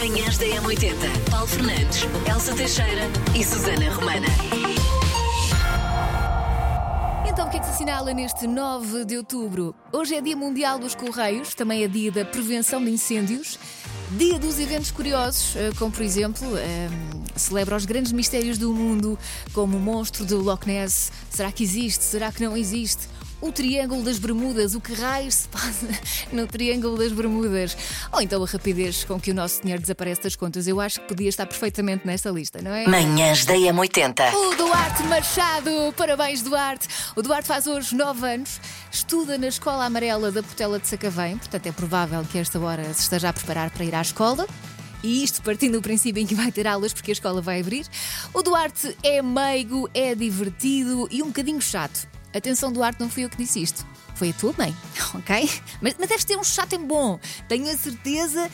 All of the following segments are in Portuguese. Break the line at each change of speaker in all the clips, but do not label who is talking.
Manhãs da M80. Paulo Fernandes, Elsa Teixeira e Susana Romana.
Então, o que é que se assinala neste 9 de outubro? Hoje é Dia Mundial dos Correios, também é dia da prevenção de incêndios, dia dos eventos curiosos, eh, como por exemplo, eh, celebra os grandes mistérios do mundo, como o monstro do Loch Ness. Será que existe? Será que não existe? O Triângulo das Bermudas, o que raios se passa no Triângulo das Bermudas. Ou então a rapidez com que o nosso dinheiro desaparece das contas. Eu acho que podia estar perfeitamente nesta lista, não é?
Manhãs da M80.
O Duarte Machado, parabéns Duarte. O Duarte faz hoje 9 anos, estuda na Escola Amarela da Portela de Sacavém, portanto é provável que esta hora se esteja a preparar para ir à escola. E isto partindo do princípio em que vai ter aulas porque a escola vai abrir. O Duarte é meigo, é divertido e um bocadinho chato. Atenção, Duarte, não fui eu que disse isto. Foi a tua mãe, ok? Mas, mas deves ter um chato em bom. Tenho a certeza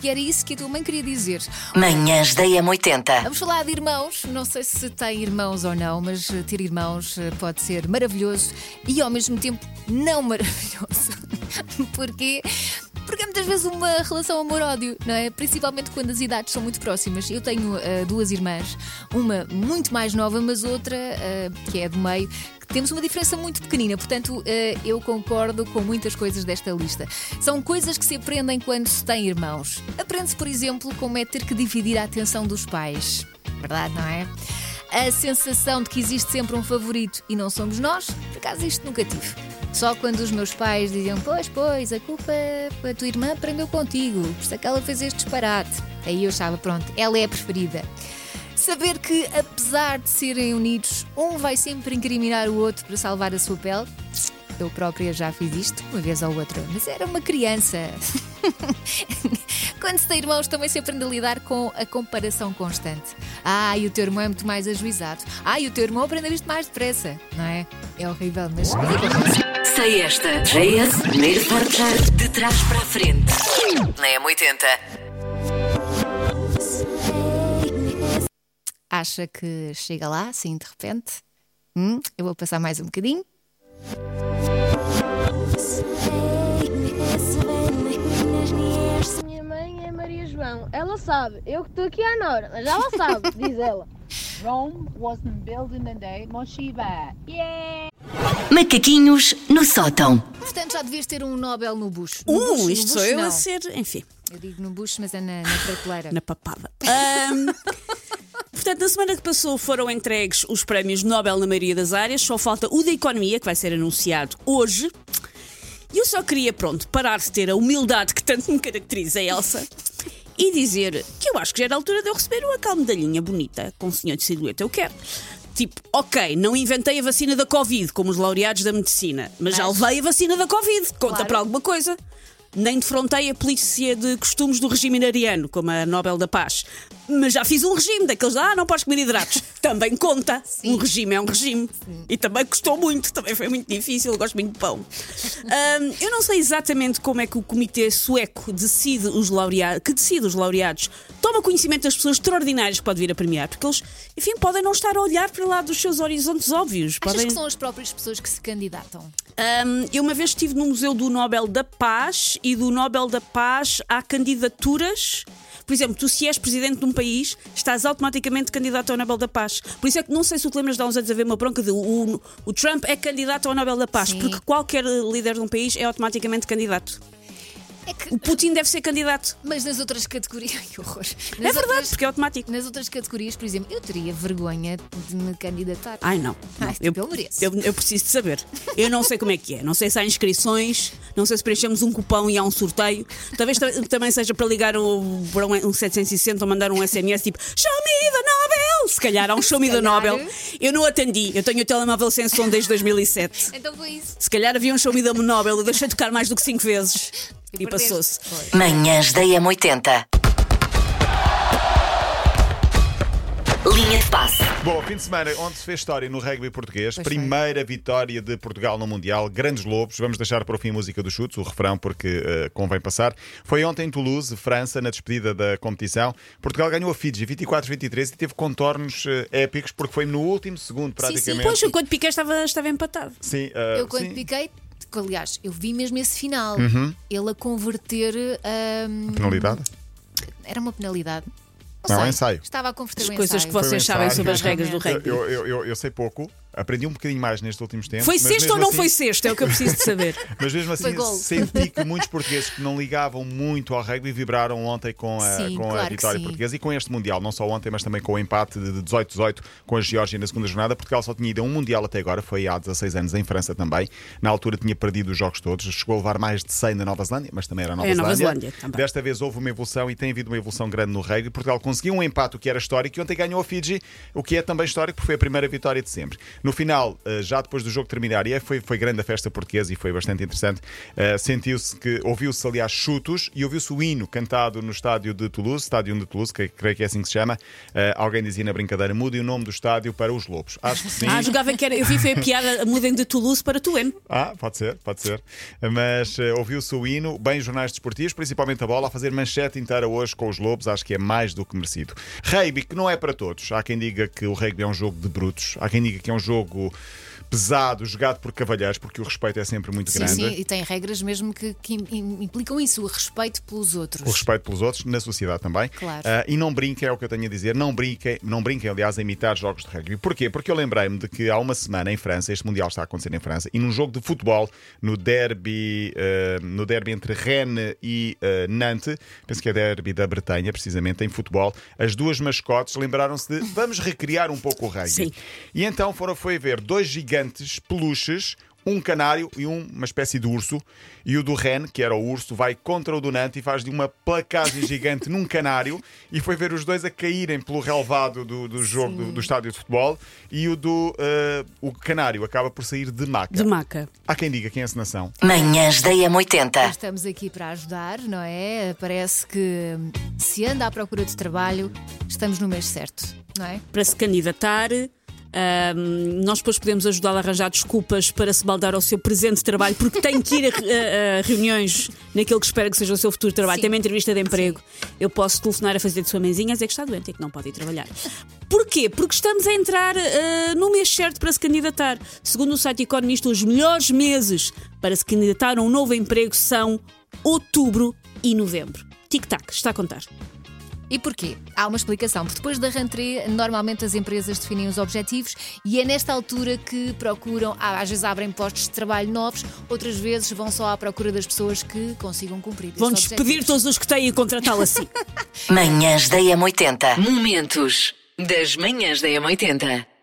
que era isso que a tua mãe queria dizer.
Manhãs da M80.
Vamos falar de irmãos. Não sei se tem irmãos ou não, mas eh, ter irmãos eh, pode ser maravilhoso e ao mesmo tempo não maravilhoso. Porquê? Porque é muitas vezes uma relação amor-ódio, não é? Principalmente quando as idades são muito próximas. Eu tenho uh, duas irmãs, uma muito mais nova, mas outra, uh, que é do meio, temos uma diferença muito pequenina. Portanto, uh, eu concordo com muitas coisas desta lista. São coisas que se aprendem quando se tem irmãos. Aprende-se, por exemplo, como é ter que dividir a atenção dos pais. Verdade, não é? A sensação de que existe sempre um favorito e não somos nós, por acaso isto nunca tive. Só quando os meus pais diziam: Pois, pois, a culpa a tua irmã aprendeu contigo, por isso é que ela fez este disparate. Aí eu achava: Pronto, ela é a preferida. Saber que, apesar de serem unidos, um vai sempre incriminar o outro para salvar a sua pele. Eu própria já fiz isto, uma vez ou outra, mas era uma criança. Quando se tem irmãos, também se aprende a lidar com a comparação constante. Ah, e o teu irmão é muito mais ajuizado. Ah, e o teu irmão aprende isto mais depressa, não é? É horrível, mas.
Sei esta. JS, primeiro portar de trás para a frente. Na M80.
Acha que chega lá, assim, de repente? Hum, eu vou passar mais um bocadinho.
Ela sabe. Eu que estou aqui à Nora, mas ela sabe, diz ela.
Rome wasn't built in a day, Moshiba. Yeah!
Macaquinhos no sótão.
Portanto, já devias ter um Nobel no bucho. No
Uh,
bucho, no
isto sou
bucho,
eu
não.
a ser, enfim,
Eu digo no bucho, mas é na, na prateleira.
na papada. Ahm, portanto, na semana que passou foram entregues os prémios Nobel na maioria das áreas, só falta o da Economia, que vai ser anunciado hoje. E eu só queria, pronto, parar de ter a humildade que tanto me caracteriza, Elsa, e dizer que eu acho que já era a altura de eu receber uma tal medalhinha bonita com o senhor de silhueta. Eu quero. Tipo, ok, não inventei a vacina da Covid, como os laureados da medicina, mas, já
Mas-
levei a vacina da Covid. Conta
Claro.
para alguma coisa. Nem defrontei a polícia de costumes do regime iraniano, como a Nobel da Paz. Mas já fiz um regime daqueles, ah, não podes comer hidratos. também conta. Um regime é um regime. E também custou muito, também foi muito difícil, eu gosto muito de pão. Ahm, eu não sei exatamente como é que o comitê sueco decide os laureados, que decide os laureados, toma conhecimento das pessoas extraordinárias que pode vir a premiar, porque eles, enfim, podem não estar a olhar para lá dos seus horizontes óbvios.
Achas
podem...
que são as próprias pessoas que se candidatam?
Um, eu uma vez estive no Museu do Nobel da Paz e do Nobel da Paz há candidaturas. Por exemplo, tu se és presidente de um país, estás automaticamente candidato ao Nobel da Paz. Por isso é que não sei se tu lembras de há uns anos haver uma bronca de o, o Trump é candidato ao Nobel da Paz,
Sim.
porque qualquer líder de um país é automaticamente candidato.
É que,
O Putin deve ser candidato.
mas nas outras categorias. Ai, que horror! Nas
é verdade,
outras-
porque é automático.
Nas outras categorias, por exemplo, eu teria vergonha de me candidatar.
Ai não. não.
Ai, tipo, eu mereço.
eu, eu preciso de saber. Eu não sei como é que é. Não sei se há inscrições, não sei se preenchemos um cupão e há um sorteio. Talvez ta- também seja para ligar o, para um, um 760 ou mandar um SMS tipo Show me the Nobel! Se calhar há um Show me the. Nobel. Eu não atendi. Eu tenho o telemóvel sem som desde 2007.
Então foi isso.
Se calhar havia um Show me the Nobel. Eu deixei tocar mais do que 5 vezes. E passou-se.
Manhãs da M80. Linha de passe.
Bom, fim de semana onde se fez história no rugby português,
Pois foi.
primeira vitória de Portugal no Mundial, grandes lobos. Vamos deixar para o fim a música dos chutes, o refrão, porque eh, convém passar. Foi ontem em Toulouse, França, na despedida da competição. Portugal ganhou a Fiji 24-23 e teve contornos eh, épicos, porque foi no último segundo,
Sim, sim.
praticamente.
Pois, quando piquei estava, estava empatado.
Sim, eh,
Eu quando
sim.
piquei, que, aliás, eu vi mesmo esse final.
Uhum.
Ele a converter. ahm,
Penalidade?
Era uma penalidade.
Não, é
sei.
um ensaio.
Estava a converter
As
o
coisas que
ensaio.
vocês
Foi um
sabem sobre as regras do rugby.
Eu, eu, eu, eu sei pouco, aprendi um bocadinho mais nestes últimos tempos.
Foi sexto ou não
assim-
foi sexto? É o que eu preciso de saber.
Mas mesmo assim, senti que muitos portugueses que não ligavam muito ao rugby vibraram ontem com a,
Sim,
com a
claro que
vitória portuguesa e com este Mundial. Não só ontem, mas também com o empate de 18-18 com a Geórgia na segunda jornada. Portugal só tinha ido a um Mundial até agora, foi há 16 anos em França também. Na altura tinha perdido os jogos todos. Chegou a levar mais de 100 na Nova Zelândia, mas também era a Nova
É, a Nova
Zelândia.
Zelândia também.
Desta vez houve uma evolução e tem havido uma evolução grande no rugby. Portugal conseguiu um empate, o que era histórico, e ontem ganhou a Fiji, o que é também histórico, porque foi a primeira vitória de sempre. No final, eh, já depois do jogo terminar, e é, foi, foi grande a festa portuguesa e foi bastante interessante, eh, sentiu-se que, ouviu-se aliás chutos e ouviu-se o hino cantado no estádio de Toulouse, estádio de Toulouse, que creio que é assim que se chama. Eh, alguém dizia na brincadeira, mudem o nome do estádio para os Lobos. Acho que sim.
Ah, jogava que era. Eu vi foi a piada, mudem de Toulouse para Tuene.
Ah, pode ser, pode ser. Mas ouviu-se o hino, bem jornais desportivos, principalmente a bola, a fazer manchete inteira hoje com os Lobos, acho que é mais do que merecido. Rugby, que não é para todos. Há quem diga que o rugby é um jogo de brutos, há quem diga que é um jogo jogo pesado, jogado por cavalheiros, porque o respeito é sempre muito
Sim,
grande.
sim, e tem regras mesmo que, que im- implicam isso, o respeito pelos outros.
O respeito pelos outros, na sociedade também.
Claro.
Ah, e não brinquem, é o que eu tenho a dizer, não brinquem, não brinquem, aliás, a imitar jogos de rugby. Porquê? Porque eu lembrei-me de que há uma semana em França, este Mundial está a acontecer em França, e num jogo de futebol, no derby, ah, no derby entre Rennes e ah, Nantes, penso que é derby da Bretanha, precisamente, em futebol, as duas mascotes lembraram-se de vamos recriar um pouco o rugby.
Sim.
E então foram foi ver dois gigantes peluches, um canário e um- uma espécie de urso. E o do Ren, que era o urso, vai contra o do Nantes e faz de uma placagem gigante num canário. E foi ver os dois a caírem pelo relevado do, do jogo do, do estádio de futebol. E o do eh, o canário acaba por sair de maca.
De maca.
Há quem diga quem é a encenação.
Manhãs da M80.
Estamos aqui para ajudar, não é? Parece que se anda à procura de trabalho, estamos no mês certo, não é?
Para se candidatar. Ahm, nós depois podemos ajudá-lo a arranjar desculpas para se baldar ao seu presente trabalho, porque tem que ir a, a- a reuniões naquele que espera que seja o seu futuro trabalho.
Sim.
Tem uma entrevista de emprego. Eu posso telefonar a fazer de sua mãezinha, dizer que está doente e que não pode ir trabalhar. Porquê? Porque estamos a entrar ah, no mês certo para se candidatar. Segundo o site Economista, os melhores meses para se candidatar a um novo emprego são outubro e novembro. Tic-tac, está a contar.
E porquê? Há uma explicação. Porque depois da rentrée, normalmente as empresas definem os objetivos e é nesta altura que procuram, às vezes abrem postos de trabalho novos, outras vezes vão só à procura das pessoas que consigam cumprir.
Vão despedir
objetivos.
todos os que têm e contratá-lo assim.
Manhãs da M80. Momentos das manhãs da M80.